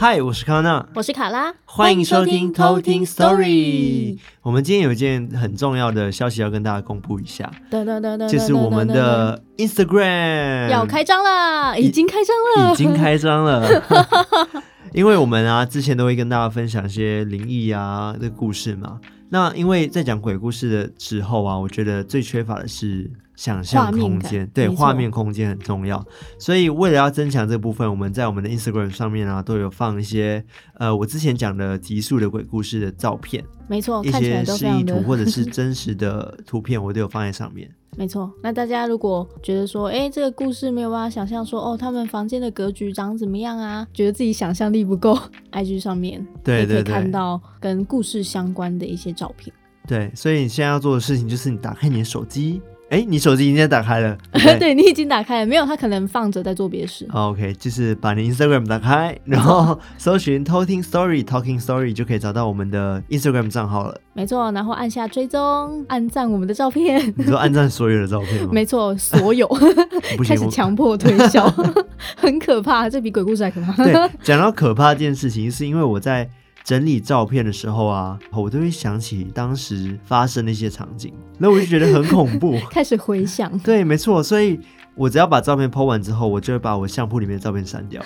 嗨，我是康娜，我是卡拉，欢迎收听偷听 Story。我们今天有一件很重要的消息要跟大家公布一下，就是我们的 Instagram 要开张了，已经开张了，已经开张了。因为我们啊，之前都会跟大家分享一些灵异啊的故事嘛。那因为在讲鬼故事的时候啊，我觉得最缺乏的是想象空间，对，画面空间很重要。所以为了要增强这部分，我们在我们的 Instagram 上面啊，都有放一些呃，我之前讲的极速的鬼故事的照片，没错，一些示意图或者是 真实的图片，我都有放在上面。没错，那大家如果觉得说，哎，这个故事没有办法想象说，哦，他们房间的格局长怎么样啊？觉得自己想象力不够，IG 上面对，可以看到跟故事相关的一些照片。对，所以你现在要做的事情就是你打开你的手机。哎，你手机已经在打开了，对，你已经打开了，没有，他可能放着在做别的事。OK，就是把你 Instagram 打开，然后搜寻偷听 Story Talking Story 就可以找到我们的 Instagram 账号了。没错，然后按下追踪，按赞我们的照片。你说按赞所有的照片吗？没错，所有。开始强迫推销，很可怕，这比鬼故事还可怕。对，讲到可怕这件事情，是因为我在。整理照片的时候啊，我都会想起当时发生的一些场景，那我就觉得很恐怖，开始回想。对，没错，所以。我只要把照片 po 完之后，我就会把我相簿里面的照片删掉。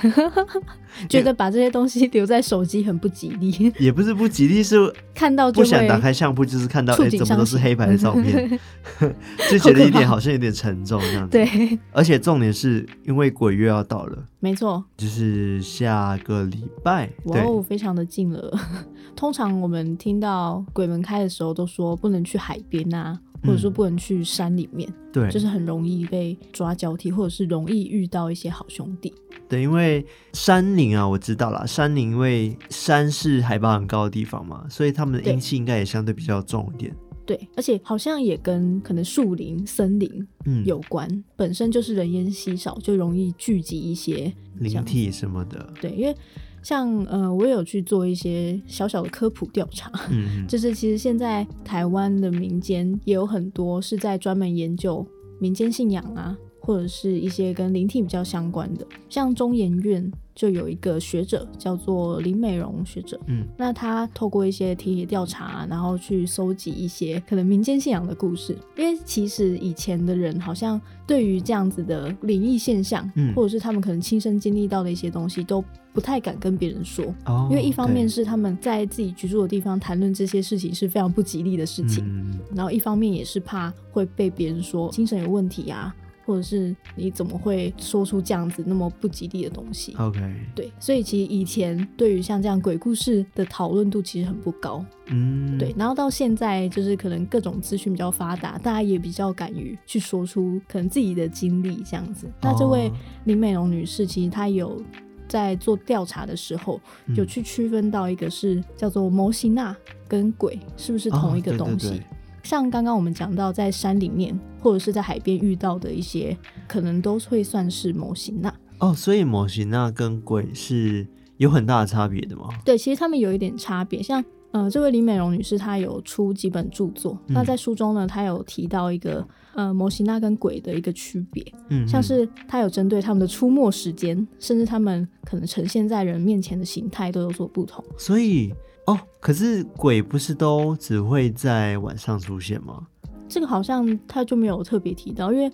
觉得把这些东西留在手机很不吉利。也不是不吉利，是看到不想打开相簿，就是看到哎、欸，怎么都是黑白的照片，就觉得一点好像有点沉重这样子。对，而且重点是因为鬼月要到了，没错，就是下个礼拜，哇哦，非常的近了。通常我们听到鬼门开的时候，都说不能去海边啊。或者说不能去山里面，嗯、对，就是很容易被抓交替，或者是容易遇到一些好兄弟。对，因为山林啊，我知道啦，山林因为山是海拔很高的地方嘛，所以他们的阴气应该也相对比较重一点。对，而且好像也跟可能树林、森林有关，嗯、本身就是人烟稀少，就容易聚集一些灵体什么的。对，因为。像呃，我也有去做一些小小的科普调查，嗯，就是其实现在台湾的民间也有很多是在专门研究民间信仰啊，或者是一些跟灵体比较相关的，像中研院。就有一个学者叫做林美容学者，嗯，那他透过一些田野调查，然后去搜集一些可能民间信仰的故事。因为其实以前的人好像对于这样子的灵异现象，嗯，或者是他们可能亲身经历到的一些东西，都不太敢跟别人说。哦，因为一方面是他们在自己居住的地方谈论这些事情是非常不吉利的事情，嗯，然后一方面也是怕会被别人说精神有问题啊。或者是你怎么会说出这样子那么不吉利的东西？OK，对，所以其实以前对于像这样鬼故事的讨论度其实很不高，嗯，对。然后到现在就是可能各种资讯比较发达，大家也比较敢于去说出可能自己的经历这样子。哦、那这位林美容女士其实她有在做调查的时候，有去区分到一个是叫做摩西娜跟鬼是不是同一个东西？哦对对对像刚刚我们讲到，在山里面或者是在海边遇到的一些，可能都会算是魔神仔哦。所以魔神仔跟鬼是有很大的差别的吗？对，其实他们有一点差别。像呃，这位李美容女士，她有出几本著作。嗯、那在书中呢，她有提到一个呃摩西纳跟鬼的一个区别。嗯，像是她有针对他们的出没时间，甚至他们可能呈现在人面前的形态都有所不同。所以。哦，可是鬼不是都只会在晚上出现吗？这个好像他就没有特别提到，因为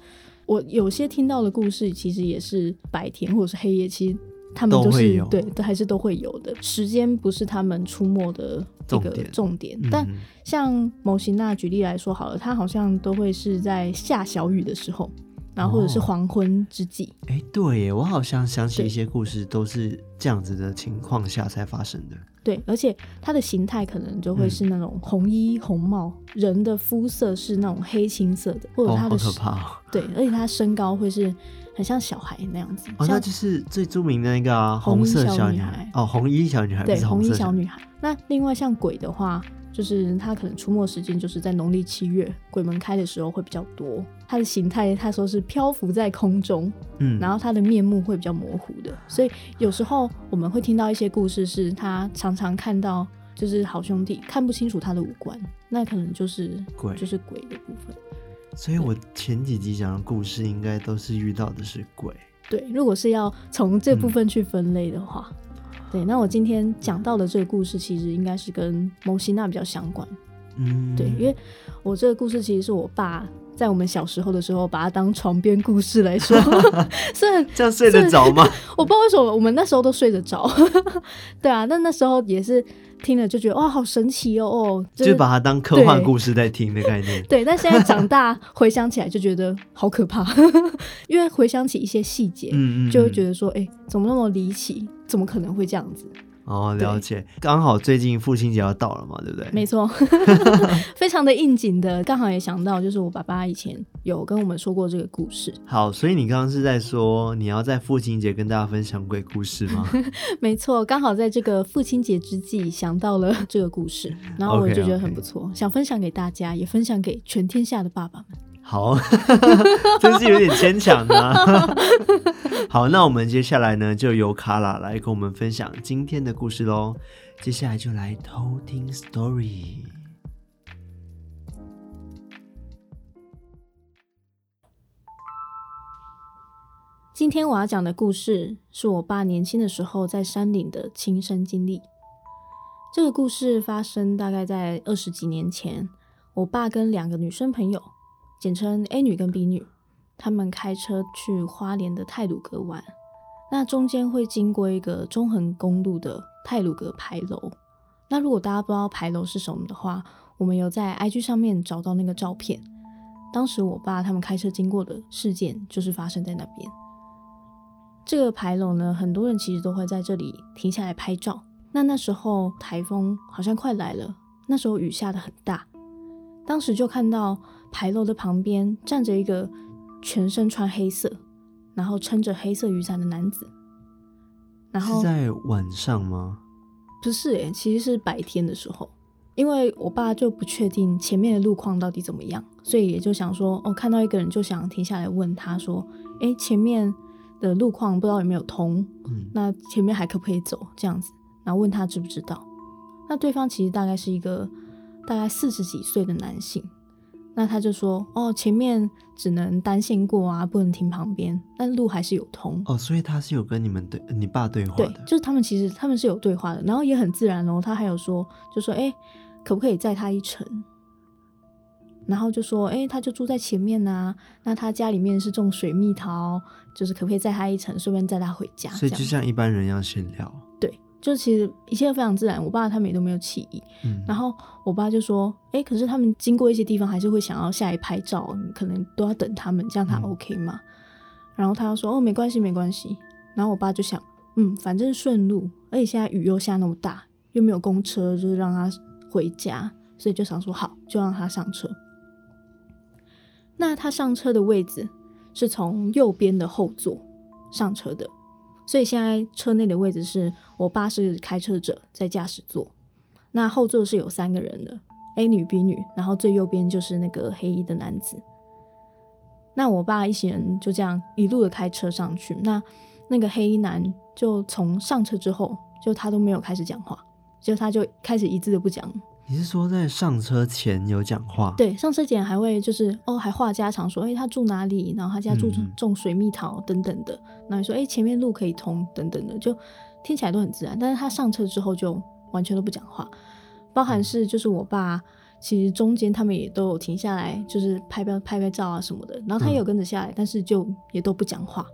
我有些听到的故事其实也是白天或者是黑夜，其实他们都是对，都还是都会有的。时间不是他们出没的这个重点，但像某型娜举例来说好了，他好像都会是在下小雨的时候。然后或者是黄昏之际，哎、哦，对耶，我好像想起一些故事都是这样子的情况下才发生的。对，而且它的形态可能就会是那种红衣红帽，嗯、人的肤色是那种黑青色的，或者它的。对，而且它身高会是很像小孩那样子。哦，那就是最著名的那个、啊、红色小女孩哦，红衣小女孩。对，红衣小女孩。那另外像鬼的话。就是它可能出没时间就是在农历七月，鬼门开的时候会比较多。它的形态，他说是漂浮在空中，嗯，然后它的面目会比较模糊的。所以有时候我们会听到一些故事，是他常常看到就是好兄弟看不清楚他的五官，那可能就是鬼，就是鬼的部分。所以我前几集讲的故事应该都是遇到的是鬼。对，如果是要从这部分去分类的话。嗯对，那我今天讲到的这个故事，其实应该是跟蒙西娜比较相关。嗯，对，因为我这个故事其实是我爸在我们小时候的时候，把它当床边故事来说。虽然这样睡得着吗？我不知道为什么我们那时候都睡得着。对啊，那那时候也是听了就觉得哇，好神奇哦哦，就是、就把它当科幻故事在听的概念。对，但现在长大回想起来就觉得好可怕，因为回想起一些细节，嗯嗯，就会觉得说，哎、欸，怎么那么离奇？怎么可能会这样子？哦，了解。刚好最近父亲节要到了嘛，对不对？没错，非常的应景的。刚好也想到，就是我爸爸以前有跟我们说过这个故事。好，所以你刚刚是在说你要在父亲节跟大家分享鬼故事吗？没错，刚好在这个父亲节之际想到了这个故事，然后我就觉得很不错，okay, okay. 想分享给大家，也分享给全天下的爸爸们。好，真是有点牵强呢。好，那我们接下来呢，就由卡拉来跟我们分享今天的故事喽。接下来就来偷听 story。今天我要讲的故事是我爸年轻的时候在山顶的亲身经历。这个故事发生大概在二十几年前，我爸跟两个女生朋友。简称 A 女跟 B 女，他们开车去花莲的泰鲁阁玩，那中间会经过一个中横公路的泰鲁阁牌楼。那如果大家不知道牌楼是什么的话，我们有在 IG 上面找到那个照片。当时我爸他们开车经过的事件就是发生在那边。这个牌楼呢，很多人其实都会在这里停下来拍照。那那时候台风好像快来了，那时候雨下得很大，当时就看到。牌楼的旁边站着一个全身穿黑色，然后撑着黑色雨伞的男子。然后是在晚上吗？不是诶，其实是白天的时候。因为我爸就不确定前面的路况到底怎么样，所以也就想说，哦，看到一个人就想停下来问他说：“诶，前面的路况不知道有没有通？嗯，那前面还可不可以走？这样子，然后问他知不知道。那对方其实大概是一个大概四十几岁的男性。”那他就说：“哦，前面只能单线过啊，不能停旁边，但路还是有通。”哦，所以他是有跟你们对你爸对话的。对，就是他们其实他们是有对话的，然后也很自然哦。他还有说，就说：“哎，可不可以载他一程？”然后就说：“哎，他就住在前面呐，那他家里面是种水蜜桃，就是可不可以载他一程，顺便载他回家？”所以就像一般人一样闲聊。对。就其实一切非常自然，我爸他们也都没有起疑。嗯，然后我爸就说：“哎、欸，可是他们经过一些地方，还是会想要下来拍照，你可能都要等他们，这样他 OK 吗？”嗯、然后他又说：“哦，没关系，没关系。”然后我爸就想：“嗯，反正顺路，而且现在雨又下那么大，又没有公车，就是让他回家，所以就想说好，就让他上车。那他上车的位置是从右边的后座上车的。”所以现在车内的位置是我爸是开车者在驾驶座，那后座是有三个人的，A 女、B 女，然后最右边就是那个黑衣的男子。那我爸一行人就这样一路的开车上去，那那个黑衣男就从上车之后，就他都没有开始讲话，就他就开始一字都不讲。你是说在上车前有讲话？对，上车前还会就是哦，还话家常说，哎、欸，他住哪里？然后他家住种水蜜桃等等的。然后你说，哎、欸，前面路可以通等等的，就听起来都很自然。但是他上车之后就完全都不讲话，包含是就是我爸，其实中间他们也都有停下来，就是拍拍拍拍照啊什么的。然后他也有跟着下来，嗯、但是就也都不讲话。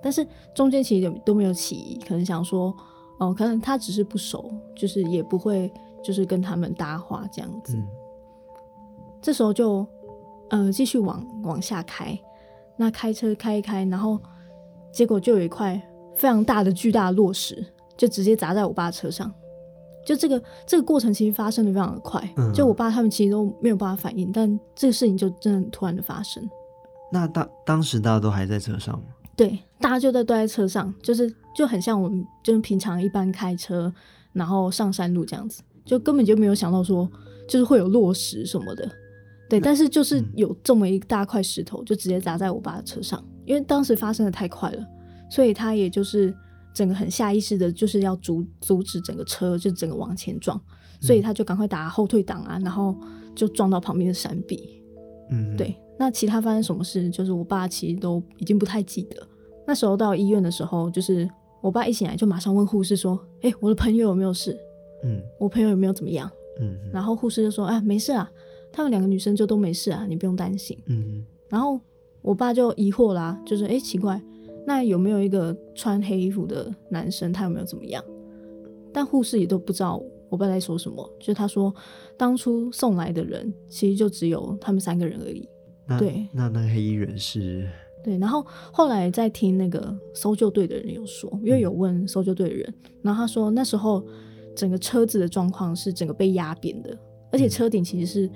但是中间其实都没有起疑，可能想说，哦，可能他只是不熟，就是也不会。就是跟他们搭话这样子，嗯、这时候就呃继续往往下开，那开车开一开，然后结果就有一块非常大的巨大的落石，就直接砸在我爸车上。就这个这个过程其实发生的非常的快，嗯、就我爸他们其实都没有办法反应，但这个事情就真的突然的发生。那当当时大家都还在车上吗？对，大家就在都在车上，就是就很像我们就是平常一般开车，然后上山路这样子。就根本就没有想到说，就是会有落石什么的，对，但是就是有这么一大块石头，就直接砸在我爸的车上，因为当时发生的太快了，所以他也就是整个很下意识的，就是要阻阻止整个车就整个往前撞，所以他就赶快打后退档啊，然后就撞到旁边的山壁，嗯，对，那其他发生什么事，就是我爸其实都已经不太记得。那时候到医院的时候，就是我爸一醒来就马上问护士说：“哎、欸，我的朋友有没有事？嗯，我朋友有没有怎么样？嗯，然后护士就说：啊，没事啊，他们两个女生就都没事啊，你不用担心。嗯，然后我爸就疑惑啦、啊，就是哎、欸，奇怪，那有没有一个穿黑衣服的男生，他有没有怎么样？但护士也都不知道我爸在说什么，就是他说当初送来的人其实就只有他们三个人而已。那对，那那个黑衣人是。”对，然后后来在听那个搜救队的人有说，因为有问搜救队的人，然后他说那时候整个车子的状况是整个被压扁的，而且车顶其实是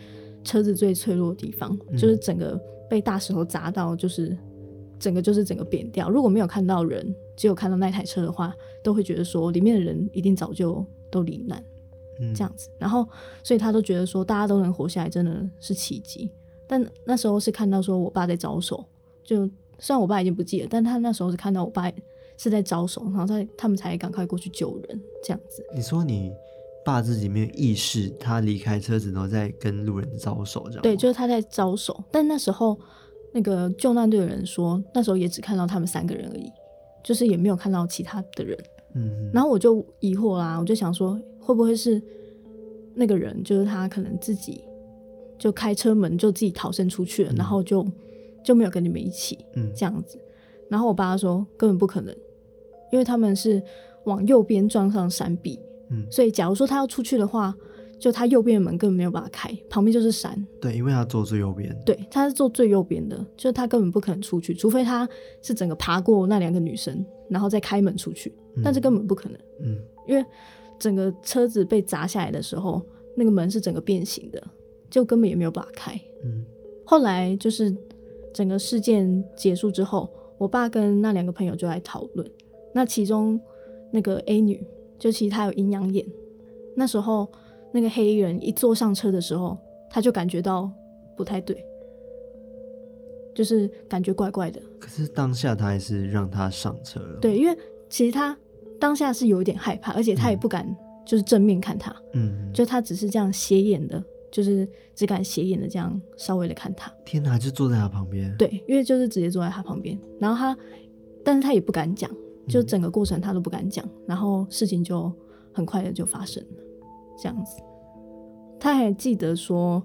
车子最脆弱的地方，嗯、就是整个被大石头砸到，就是整个就是整个扁掉。如果没有看到人，只有看到那台车的话，都会觉得说里面的人一定早就都罹难，嗯、这样子。然后所以他都觉得说大家都能活下来真的是奇迹。但那时候是看到说我爸在招手，就。虽然我爸已经不记得，但他那时候是看到我爸是在招手，然后在他们才赶快过去救人，这样子。你说你爸自己没有意识，他离开车子，然后在跟路人招手，这样？对，就是他在招手。但那时候那个救难队的人说，那时候也只看到他们三个人而已，就是也没有看到其他的人。嗯。然后我就疑惑啦，我就想说，会不会是那个人，就是他可能自己就开车门就自己逃生出去了，嗯、然后就。就没有跟你们一起，嗯，这样子。然后我爸说根本不可能，因为他们是往右边撞上山壁，嗯，所以假如说他要出去的话，就他右边的门根本没有办法开，旁边就是山。对，因为他坐最右边。对，他是坐最右边的，就是他根本不可能出去，除非他是整个爬过那两个女生，然后再开门出去，嗯，但是根本不可能，嗯，因为整个车子被砸下来的时候，那个门是整个变形的，就根本也没有办法开，嗯。后来就是。整个事件结束之后，我爸跟那两个朋友就来讨论。那其中那个 A 女，就其实她有阴阳眼。那时候那个黑衣人一坐上车的时候，他就感觉到不太对，就是感觉怪怪的。可是当下他还是让他上车了。对，因为其实他当下是有一点害怕，而且他也不敢就是正面看他。嗯，就他只是这样斜眼的。就是只敢斜眼的这样稍微的看他，天哪，就坐在他旁边。对，因为就是直接坐在他旁边，然后他，但是他也不敢讲，就整个过程他都不敢讲，嗯、然后事情就很快的就发生了，这样子。他还记得说，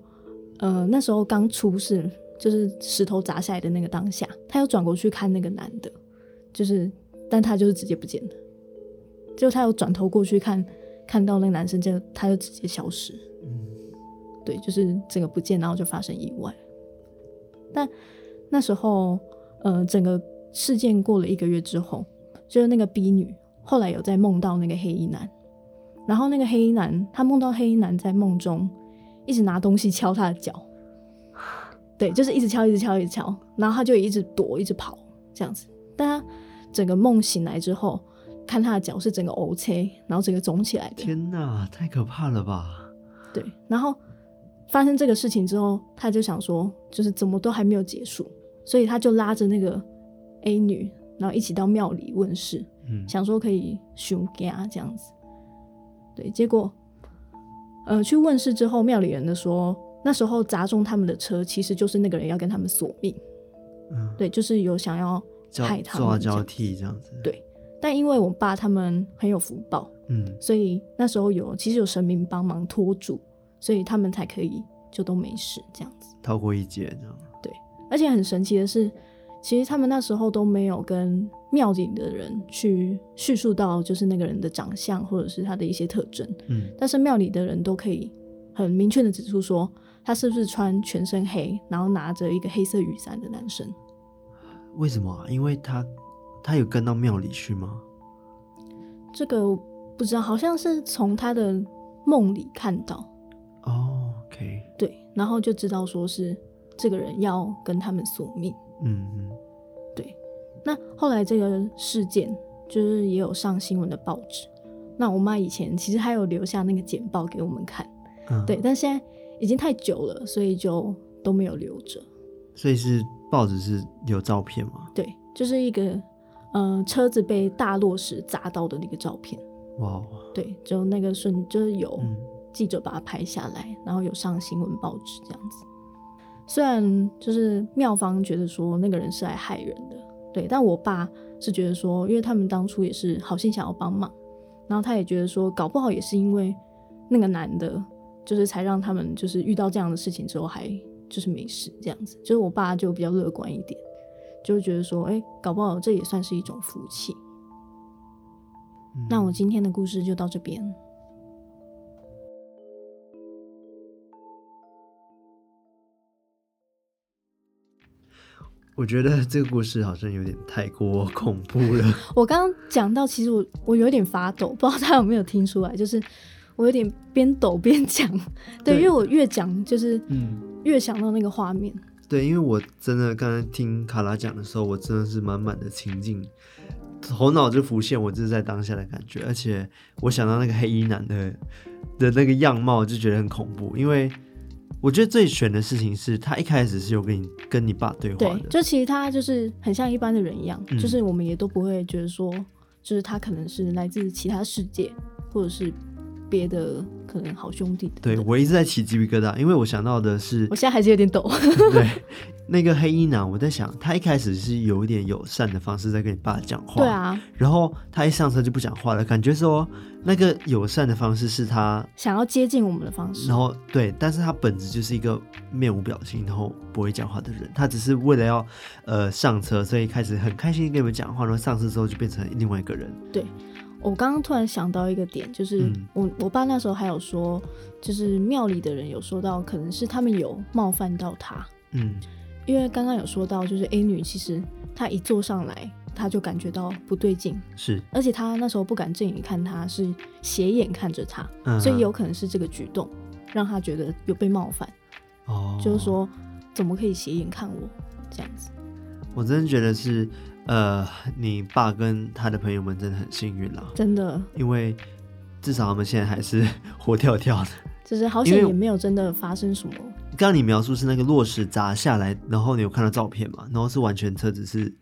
呃，那时候刚出事，就是石头砸下来的那个当下，他又转过去看那个男的，就是，但他就是直接不见了，就他又转头过去看，看到那个男生，就他就直接消失。对，就是整个不见，然后就发生意外。但那时候，呃，整个事件过了一个月之后，就是那个 B 女后来有在梦到那个黑衣男，然后那个黑衣男他梦到黑衣男在梦中一直拿东西敲他的脚，对，就是一直敲，一直敲，一直敲，然后他就一直躲，一直跑这样子。但他整个梦醒来之后，看他的脚是整个 O C，然后整个肿起来的。天哪，太可怕了吧？对，然后。发生这个事情之后，他就想说，就是怎么都还没有结束，所以他就拉着那个 A 女，然后一起到庙里问事，嗯，想说可以寻家这样子。对，结果，呃，去问事之后，庙里人的说，那时候砸中他们的车，其实就是那个人要跟他们索命，嗯，对，就是有想要害他们抓交替这样子。对，但因为我爸他们很有福报，嗯，所以那时候有其实有神明帮忙拖住。所以他们才可以就都没事这样子，逃过一劫这样。对，而且很神奇的是，其实他们那时候都没有跟庙里的人去叙述到，就是那个人的长相或者是他的一些特征。嗯，但是庙里的人都可以很明确的指出说，他是不是穿全身黑，然后拿着一个黑色雨伞的男生。为什么啊？因为他他有跟到庙里去吗？这个不知道，好像是从他的梦里看到。哦、oh，OK，对，然后就知道说是这个人要跟他们索命，嗯嗯，对。那后来这个事件就是也有上新闻的报纸。那我妈以前其实还有留下那个简报给我们看，嗯、对，但现在已经太久了，所以就都没有留着。所以是报纸是有照片吗？对，就是一个呃车子被大落石砸到的那个照片。哇，对，就那个瞬就是有。嗯记者把它拍下来，然后有上新闻报纸这样子。虽然就是妙方觉得说那个人是来害人的，对，但我爸是觉得说，因为他们当初也是好心想要帮忙，然后他也觉得说，搞不好也是因为那个男的，就是才让他们就是遇到这样的事情之后还就是没事这样子。就是我爸就比较乐观一点，就觉得说，哎，搞不好这也算是一种福气。嗯。那我今天的故事就到这边。我觉得这个故事好像有点太过恐怖了。我刚刚讲到，其实我我有点发抖，不知道大家有没有听出来，就是我有点边抖边讲。对，对，因为我越讲就是嗯，越想到那个画面。对，因为我真的刚才听卡拉讲的时候，我真的是满满的情境，头脑就浮现我就是在当下的感觉，而且我想到那个黑衣男的的那个样貌，就觉得很恐怖，因为。我觉得最悬的事情是他一开始是有跟你跟你爸对话的，对，就其实他就是很像一般的人一样，嗯，就是我们也都不会觉得说，就是他可能是来自其他世界，或者是别的可能好兄弟。对，我一直在起鸡皮疙瘩，因为我想到的是，我现在还是有点抖。对。那个黑衣男，我在想，他一开始是有一点友善的方式在跟你爸讲话，对啊，然后他一上车就不讲话了，感觉说那个友善的方式是他想要接近我们的方式，然后对，但是他本质就是一个面无表情，然后不会讲话的人，他只是为了要呃上车，所以一开始很开心跟你们讲话，然后上车之后就变成另外一个人。对，我刚刚突然想到一个点，就是我、嗯、我爸那时候还有说，就是庙里的人有说到，可能是他们有冒犯到他，嗯。因为刚刚有说到，就是 A 女其实她一坐上来，她就感觉到不对劲，是，而且她那时候不敢正眼看他，是斜眼看着他，嗯，所以有可能是这个举动让他觉得有被冒犯，哦，就是说怎么可以斜眼看我？这样子？我真的觉得是，呃，你爸跟他的朋友们真的很幸运了，真的，因为至少他们现在还是活跳跳的，就是好险也没有真的发生什么。刚刚你描述是那个落石砸下来，然后你有看到照片嘛？然后是完全车子是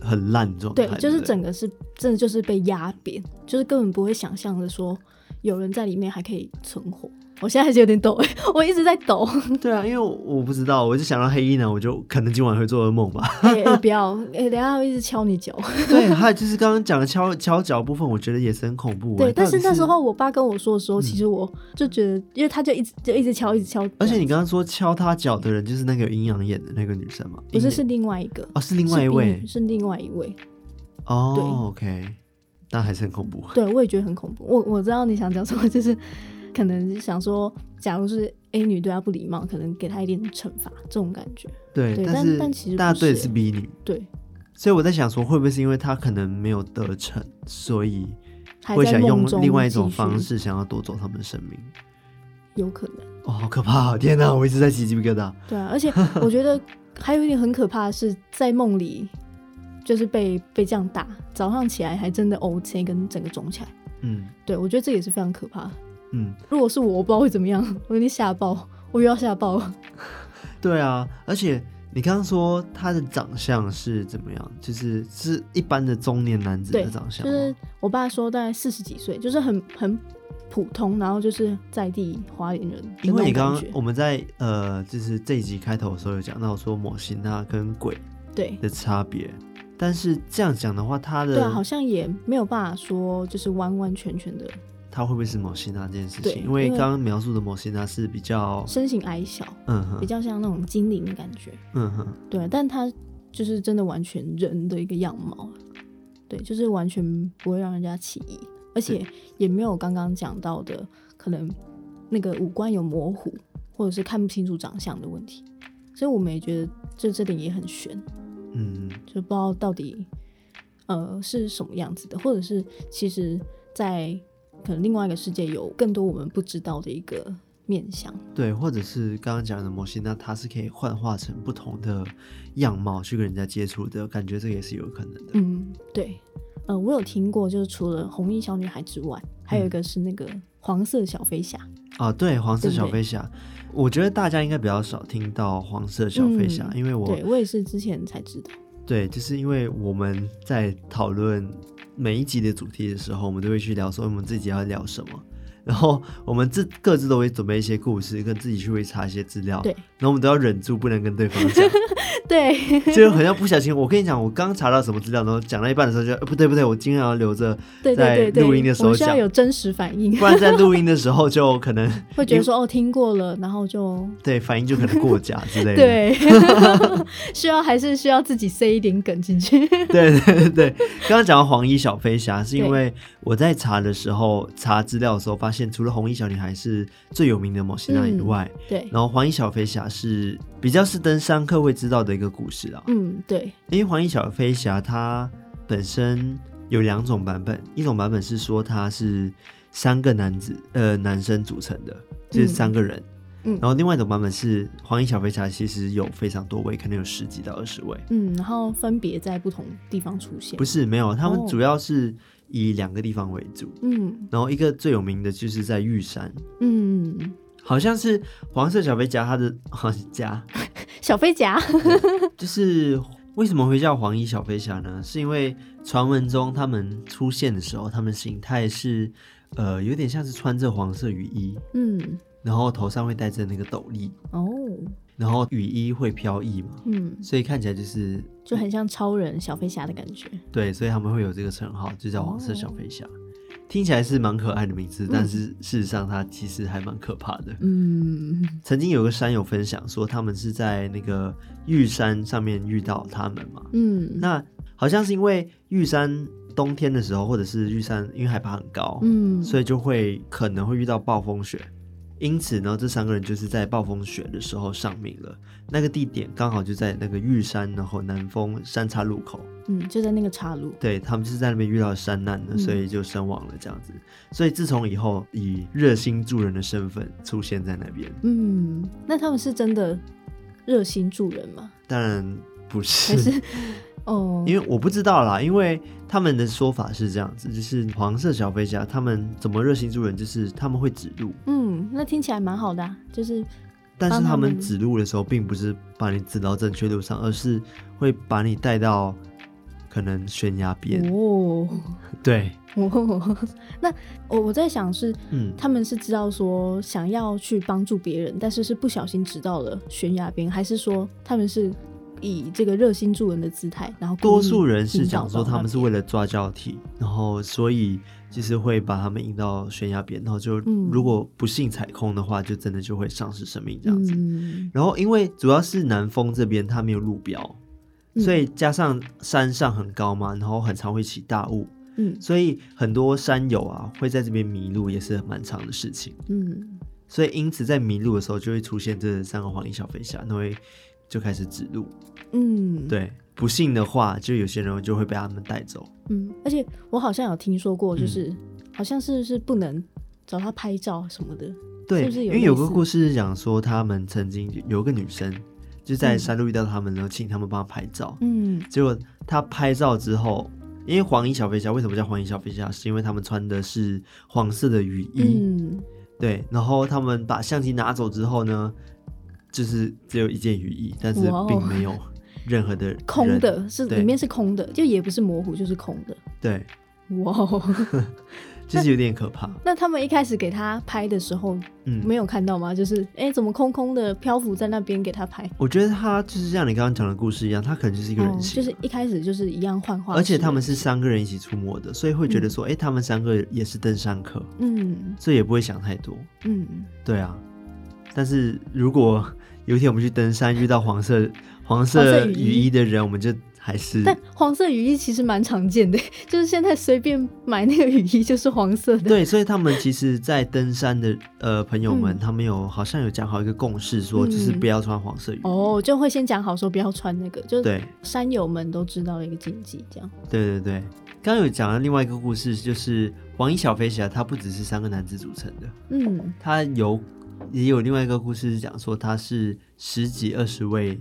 很烂状态，对，就是整个是真的就是被压扁，就是根本不会想象的说有人在里面还可以存活。我现在还是有点抖哎，我一直在抖。对啊，因为我，不知道，我就想到黑衣男，我就可能今晚会做噩梦吧。哎、欸欸，不要，哎、欸，等下会一直敲你脚。对，还有就是刚刚讲的敲敲脚部分，我觉得也是很恐怖。对，但是那时候我爸跟我说的时候，其实我就觉得，因为他就一直就一直敲，一直敲。而且你刚刚说敲他脚的人，就是那个有阴阳眼的那个女生吗？不是，是另外一个。哦，是另外一位，是，是另外一位。哦，对，OK，但还是很恐怖。对，我也觉得很恐怖。我我知道你想讲什么，就是。可能想说，假如是 A 女对他不礼貌，可能给他一点惩罚，这种感觉。对，对但是但其实大家对是 B 女。对，所以我在想说，会不会是因为他可能没有得逞，所以会想用另外一种方式想要夺走他们的生命？有可能。哦，好可怕！天哪，我一直在起鸡皮疙瘩。对啊，而且我觉得还有一点很可怕的是，在梦里就是被被这样打，早上起来还真的 O C 跟整个肿起来。嗯，对，我觉得这也是非常可怕。嗯，如果是我，我不知道会怎么样，我有点吓爆，我又要吓爆了。对啊，而且你刚刚说他的长相是怎么样？就是是一般的中年男子的长相。就是我爸说大概四十几岁，就是很很普通，然后就是在地花莲人。因为你刚刚我们在呃，就是这一集开头的时候有讲到说某型啊跟鬼对的差别，但是这样讲的话，他的对啊，好像也没有办法说就是完完全全的。他会不会是摩西娜这件事情？因为刚刚描述的摩西娜是比较身形矮小，嗯哼，比较像那种精灵的感觉，嗯哼，对。但他就是真的完全人的一个样貌，对，就是完全不会让人家起疑，而且也没有刚刚讲到的可能那个五官有模糊或者是看不清楚长相的问题，所以我们也觉得这这点也很悬，嗯，就不知道到底呃是什么样子的，或者是其实在。可能另外一个世界有更多我们不知道的一个面向，对，或者是刚刚讲的模型，那它是可以幻化成不同的样貌去跟人家接触的，感觉这个也是有可能的。嗯，对，呃，我有听过，就是除了红衣小女孩之外，还有一个是那个黄色小飞侠。哦、嗯，对，黄色小飞侠，我觉得大家应该比较少听到黄色小飞侠，嗯，因为我对我也是之前才知道。对，就是因为我们在讨论每一集的主题的时候，我们都会去聊说我们自己要聊什么。然后我们自各自都会准备一些故事，跟自己去会查一些资料。对，然后我们都要忍住不能跟对方讲。对，就好像不小心。我跟你讲，我刚查到什么资料，然后讲到一半的时候就，就不对不对，我尽量要留着在录音的时候讲。需要有真实反应，不然在录音的时候就可能 会觉得说哦听过了，然后就对反应就可能过假之类的。对，需要还是需要自己塞一点梗进去。对对对，刚刚讲到黄衣小飞侠，是因为我在查的时候查资料的时候发现，除了红衣小女孩是最有名的某些那以外，嗯，对，然后黄衣小飞侠是比较是登山客会知道的一个故事啊。嗯，对，因为黄衣小飞侠它本身有两种版本，一种版本是说它是三个男子呃男生组成的，就是三个人。嗯嗯，然后另外一种版本是黄衣小飞侠，其实有非常多位，可能有十几到二十位。嗯，然后分别在不同地方出现。不是，没有，他们主要是以两个地方为主。嗯，然后一个最有名的就是在玉山。嗯，好像是黄色小飞侠，他的 黄家小飞侠，就是为什么会叫黄衣小飞侠呢？是因为传闻中他们出现的时候，他们形态是呃有点像是穿着黄色雨衣。嗯。然后头上会戴着那个斗笠哦，然后雨衣会飘逸嘛，嗯，所以看起来就是就很像超人小飞侠的感觉。对，所以他们会有这个称号，就叫黄色小飞侠。哦，听起来是蛮可爱的名字，但是事实上它其实还蛮可怕的。嗯，曾经有个山友分享说，他们是在那个玉山上面遇到他们嘛，嗯，那好像是因为玉山冬天的时候，或者是玉山因为海拔很高，嗯，所以就会可能会遇到暴风雪。因此呢，这三个人就是在暴风雪的时候丧命了。那个地点刚好就在那个玉山，然后南峰三岔路口。嗯，就在那个岔路。对，他们就是在那边遇到山难的，所以就身亡了这样子。嗯、所以自从以后，以热心助人的身份出现在那边。嗯，那他们是真的热心助人吗？当然不是。是哦，因为我不知道啦，因为他们的说法是这样子，就是黄色小飞侠他们怎么热心助人，就是他们会指路。嗯，那听起来蛮好的啊，就是。但是他们指路的时候，并不是把你指到正确路上，而是会把你带到可能悬崖边。哦，对。哦，那我我在想是，嗯，他们是知道说想要去帮助别人，但是是不小心指到了悬崖边，还是说他们是？以这个热心助人的姿态，然后多数人是讲说他们是为了抓交替，然后所以就是会把他们引到悬崖边，然后就如果不幸踩空的话，就真的就会丧失生命这样子。嗯、然后因为主要是南峰这边它没有路标，所以加上山上很高嘛，然后很常会起大雾，嗯，所以很多山友啊会在这边迷路，也是蛮长的事情。嗯，所以因此在迷路的时候就会出现这三个黄衣小飞侠，那会。就开始指路，嗯，对，不信的话，就有些人就会被他们带走，嗯，而且我好像有听说过，就是、嗯、好像是是不能找他拍照什么的，对，是不是？因为有个故事是讲说，他们曾经有个女生就在山路遇到他们，然后请他们帮他拍照，嗯，结果他拍照之后，因为黄衣小飞侠为什么叫黄衣小飞侠？是因为他们穿的是黄色的雨衣，嗯，对，然后他们把相机拿走之后呢？就是只有一件雨衣，但是并没有任何的空的，是里面是空的，就也不是模糊，就是空的。对，哇，就是有点可怕。那他们一开始给他拍的时候，嗯，没有看到吗？就是哎、欸，怎么空空的漂浮在那边给他拍？我觉得他就是像你刚刚讲的故事一样，他可能就是一个人形，哦、就是一开始就是一样幻化。而且他们是三个人一起出没的，所以会觉得说，哎、嗯欸，他们三个也是登山客，嗯，所以也不会想太多，嗯，对啊。但是如果有一天我们去登山遇到黄色黄色雨衣的人，我们就还是。但黄色雨衣其实蛮常见的，就是现在随便买那个雨衣就是黄色的。对，所以他们其实，在登山的呃朋友们，嗯、他们有好像有讲好一个共识，说就是不要穿黄色雨衣。哦，就会先讲好说不要穿那个，就对山友们都知道的一个禁忌，这样。对对对，刚刚有讲了另外一个故事，就是黄衣小飞侠，他不只是三个男子组成的，嗯，他有。也有另外一个故事是讲说他是十几二十位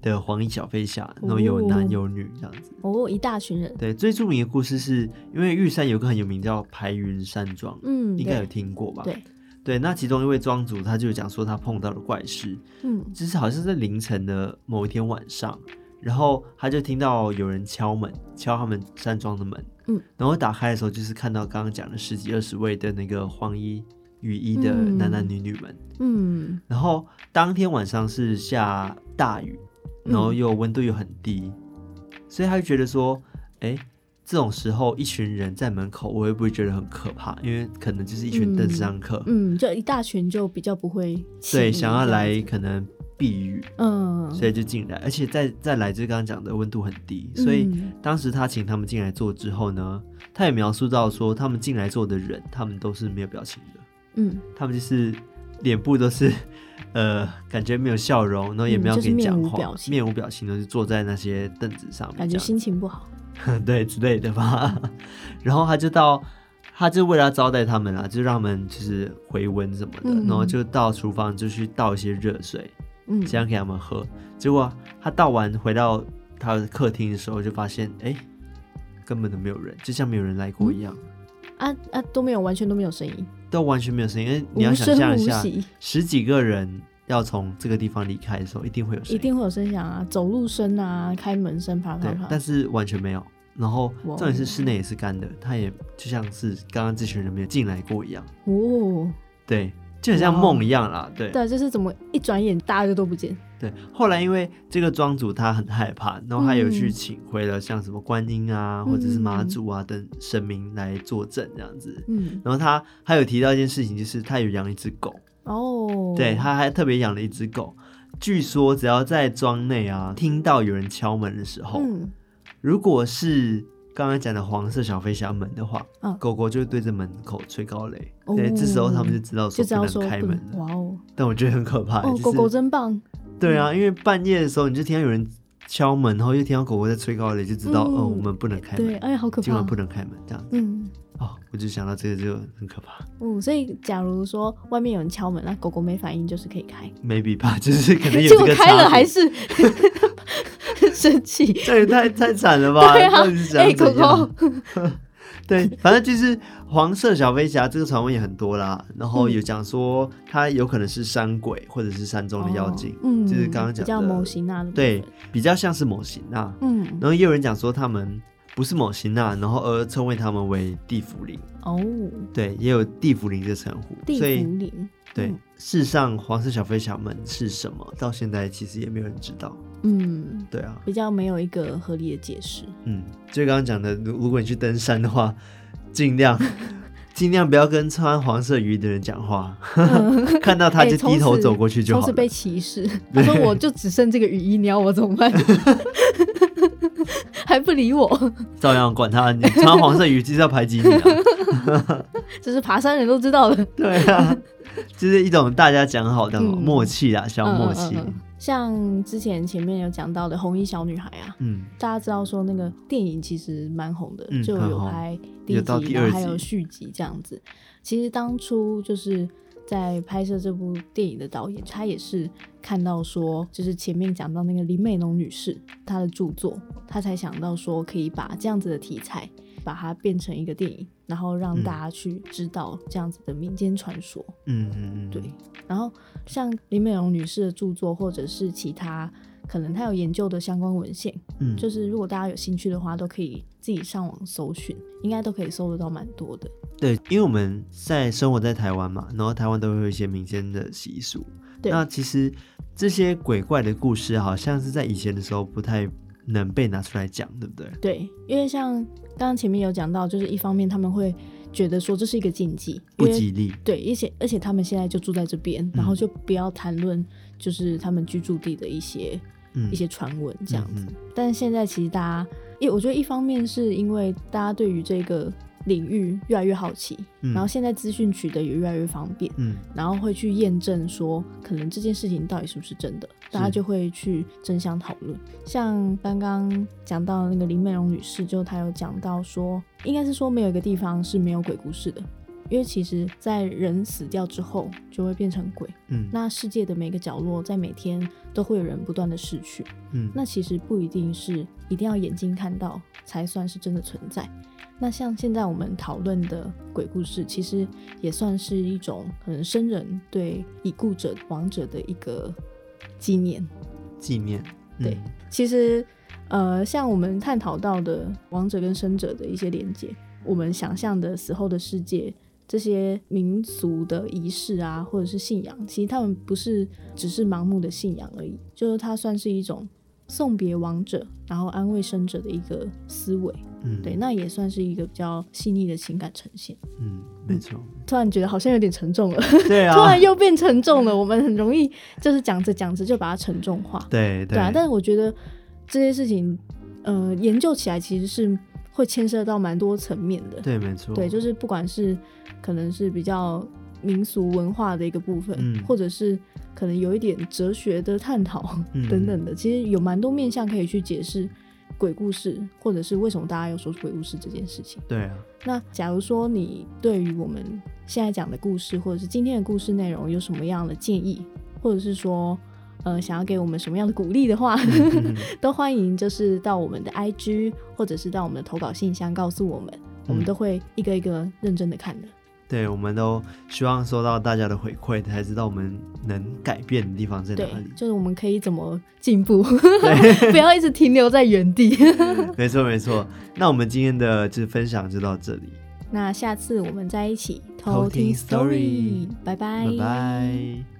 的黄衣小飞侠，然后有男有女这样子哦，一大群人。对，最著名的故事是因为玉山有个很有名叫排云山庄，嗯，应该有听过吧？对对，那其中一位庄主他就讲说他碰到了怪事，嗯，就是好像在凌晨的某一天晚上，然后他就听到有人敲门，敲他们山庄的门。嗯，然后打开的时候，就是看到刚刚讲的十几二十位的那个黄衣雨衣的男男女女们。嗯，然后当天晚上是下大雨，然后又温度又很低，嗯、所以他就觉得说，哎。这种时候，一群人在门口，我会不会觉得很可怕？因为可能就是一群登山客，嗯，就一大群，就比较不会对想要来可能避雨，嗯，所以就进来，而且再再来，就刚刚讲的温度很低，所以当时他请他们进来坐之后呢，他也描述到说，他们进来坐的人，他们都是没有表情的，嗯，他们就是脸部都是呃，感觉没有笑容，然后也没有跟你讲话，嗯就是、面无表情的，就坐在那些凳子上面，感觉心情不好。对之类的吧，然后他就到，他就为了招待他们啊，就让他们就是回温什么的，嗯、然后就到厨房就去倒一些热水，嗯，这样给他们喝。结果他倒完回到他的客厅的时候，就发现哎，根本都没有人，就像没有人来过一样。嗯、啊啊，都没有，完全都没有声音，都完全没有声音。因为你要想象一下，十几个人要从这个地方离开的时候，一定会有声音，一定会有声响啊，走路声啊，开门声，啪啪啪。但是完全没有。然后重点是室内也是干的，它也就像是刚刚这群人没有进来过一样。哦，对，就很像梦一样啦。对，对，就是怎么一转眼大家就都不见。对，后来因为这个庄主他很害怕，然后他有去请回了像什么观音啊，或者是妈祖啊等神明来作证这样子。嗯，然后他还有提到一件事情，就是他有养一只狗。哦，对，他还特别养了一只狗。据说只要在庄内啊听到有人敲门的时候，嗯。如果是刚刚讲的黄色小飞侠门的话，嗯、狗狗就会对着门口吹高雷，哦、对，这时候他们就知道说不能开门了。哇哦！但我觉得很可怕。哦，就是、狗狗真棒。对啊，因为半夜的时候你就听到有人敲门，然后又听到狗狗在吹高雷，就知道、嗯、哦，我们不能开门。对，哎呀，好可怕，今晚不能开门这样子。嗯。哦，我就想到这个就很可怕。嗯，所以假如说外面有人敲门，那狗狗没反应，就是可以开。Maybe 吧，就是可能有这个。结果开了还是。生气，这也太太惨了吧！对啊，哎，狗狗，对，反正就是黄色小飞侠这个传闻也很多啦。然后有讲说它有可能是山鬼或者是山中的妖精，嗯，就是刚刚讲的叫某型娜的，对，比较像是某型娜，嗯。然后也有人讲说他们不是某型娜，然后而称谓他们为地府灵哦，对，也有地府灵的称呼，地府灵，对。事实上，黄色小飞侠们是什么？到现在其实也没有人知道。嗯，对啊，比较没有一个合理的解释。嗯，就刚刚讲的，如如果你去登山的话，尽量 尽量不要跟穿黄色雨衣的人讲话，嗯、看到他就低头走过去就好了。都是被歧视。他说：“我就只剩这个雨衣，你要我怎么办？”还不理我，照样管他。你穿黄色雨衣就是要排挤你啊！这是爬山人都知道的。对啊。就是一种大家讲好的默契啊，小默契。像之前前面有讲到的红衣小女孩啊，嗯，大家知道说那个电影其实蛮红的，就有拍第一集，然后还有续集这样子。其实当初就是在拍摄这部电影的导演，他也是看到说，就是前面讲到那个林美浓女士她的著作，他才想到说可以把这样子的题材。把它变成一个电影，然后让大家去知道这样子的民间传说。嗯嗯嗯，对。然后像林美容女士的著作，或者是其他可能她有研究的相关文献，嗯，就是如果大家有兴趣的话，都可以自己上网搜寻，应该都可以搜得到蛮多的。对，因为我们在生活在台湾嘛，然后台湾都会有一些民间的习俗。对。那其实这些鬼怪的故事，好像是在以前的时候不太能被拿出来讲，对不对？对，因为像。刚刚前面有讲到，就是一方面他们会觉得说这是一个禁忌，不吉利。对，而且而且他们现在就住在这边，然后就不要谈论就是他们居住地的一些、嗯、一些传闻这样子。嗯嗯、但是现在其实大家，因为我觉得一方面是因为大家对于这个。领域越来越好奇，嗯、然后现在资讯取得也越来越方便，嗯，然后会去验证说，可能这件事情到底是不是真的，大家就会去争相讨论。像刚刚讲到那个林美容女士，就她有讲到说，应该是说没有一个地方是没有鬼故事的，因为其实在人死掉之后就会变成鬼，嗯，那世界的每个角落在每天都会有人不断的逝去，嗯，那其实不一定是一定要眼睛看到才算是真的存在。那像现在我们讨论的鬼故事，其实也算是一种可能生人对已故者亡者的一个纪念。纪念，对，其实呃，像我们探讨到的亡者跟生者的一些连接，我们想象的死后的世界。这些民俗的仪式啊，或者是信仰，其实他们不是只是盲目的信仰而已，就是它算是一种送别亡者，然后安慰生者的一个思维。嗯，对，那也算是一个比较细腻的情感呈现。嗯，没错。突然觉得好像有点沉重了。对啊。突然又变沉重了。我们很容易就是讲着讲着就把它沉重化。对对。对啊，但是我觉得这些事情，呃，研究起来其实是。会牵涉到蛮多层面的，对，没错，对，就是不管是可能是比较民俗文化的一个部分，嗯，或者是可能有一点哲学的探讨等等的，嗯，其实有蛮多面向可以去解释鬼故事，或者是为什么大家要说鬼故事这件事情。对啊，那假如说你对于我们现在讲的故事，或者是今天的故事内容有什么样的建议，或者是说，呃，想要给我们什么样的鼓励的话，都欢迎，就是到我们的 IG 或者是到我们的投稿信箱告诉我们，嗯，我们都会一个一个认真的看的。对，我们都希望收到大家的回馈，才知道我们能改变的地方在哪里。就是我们可以怎么进步，不要一直停留在原地。没错没错，那我们今天的就分享就到这里，那下次我们再一起偷听 story，拜拜拜拜。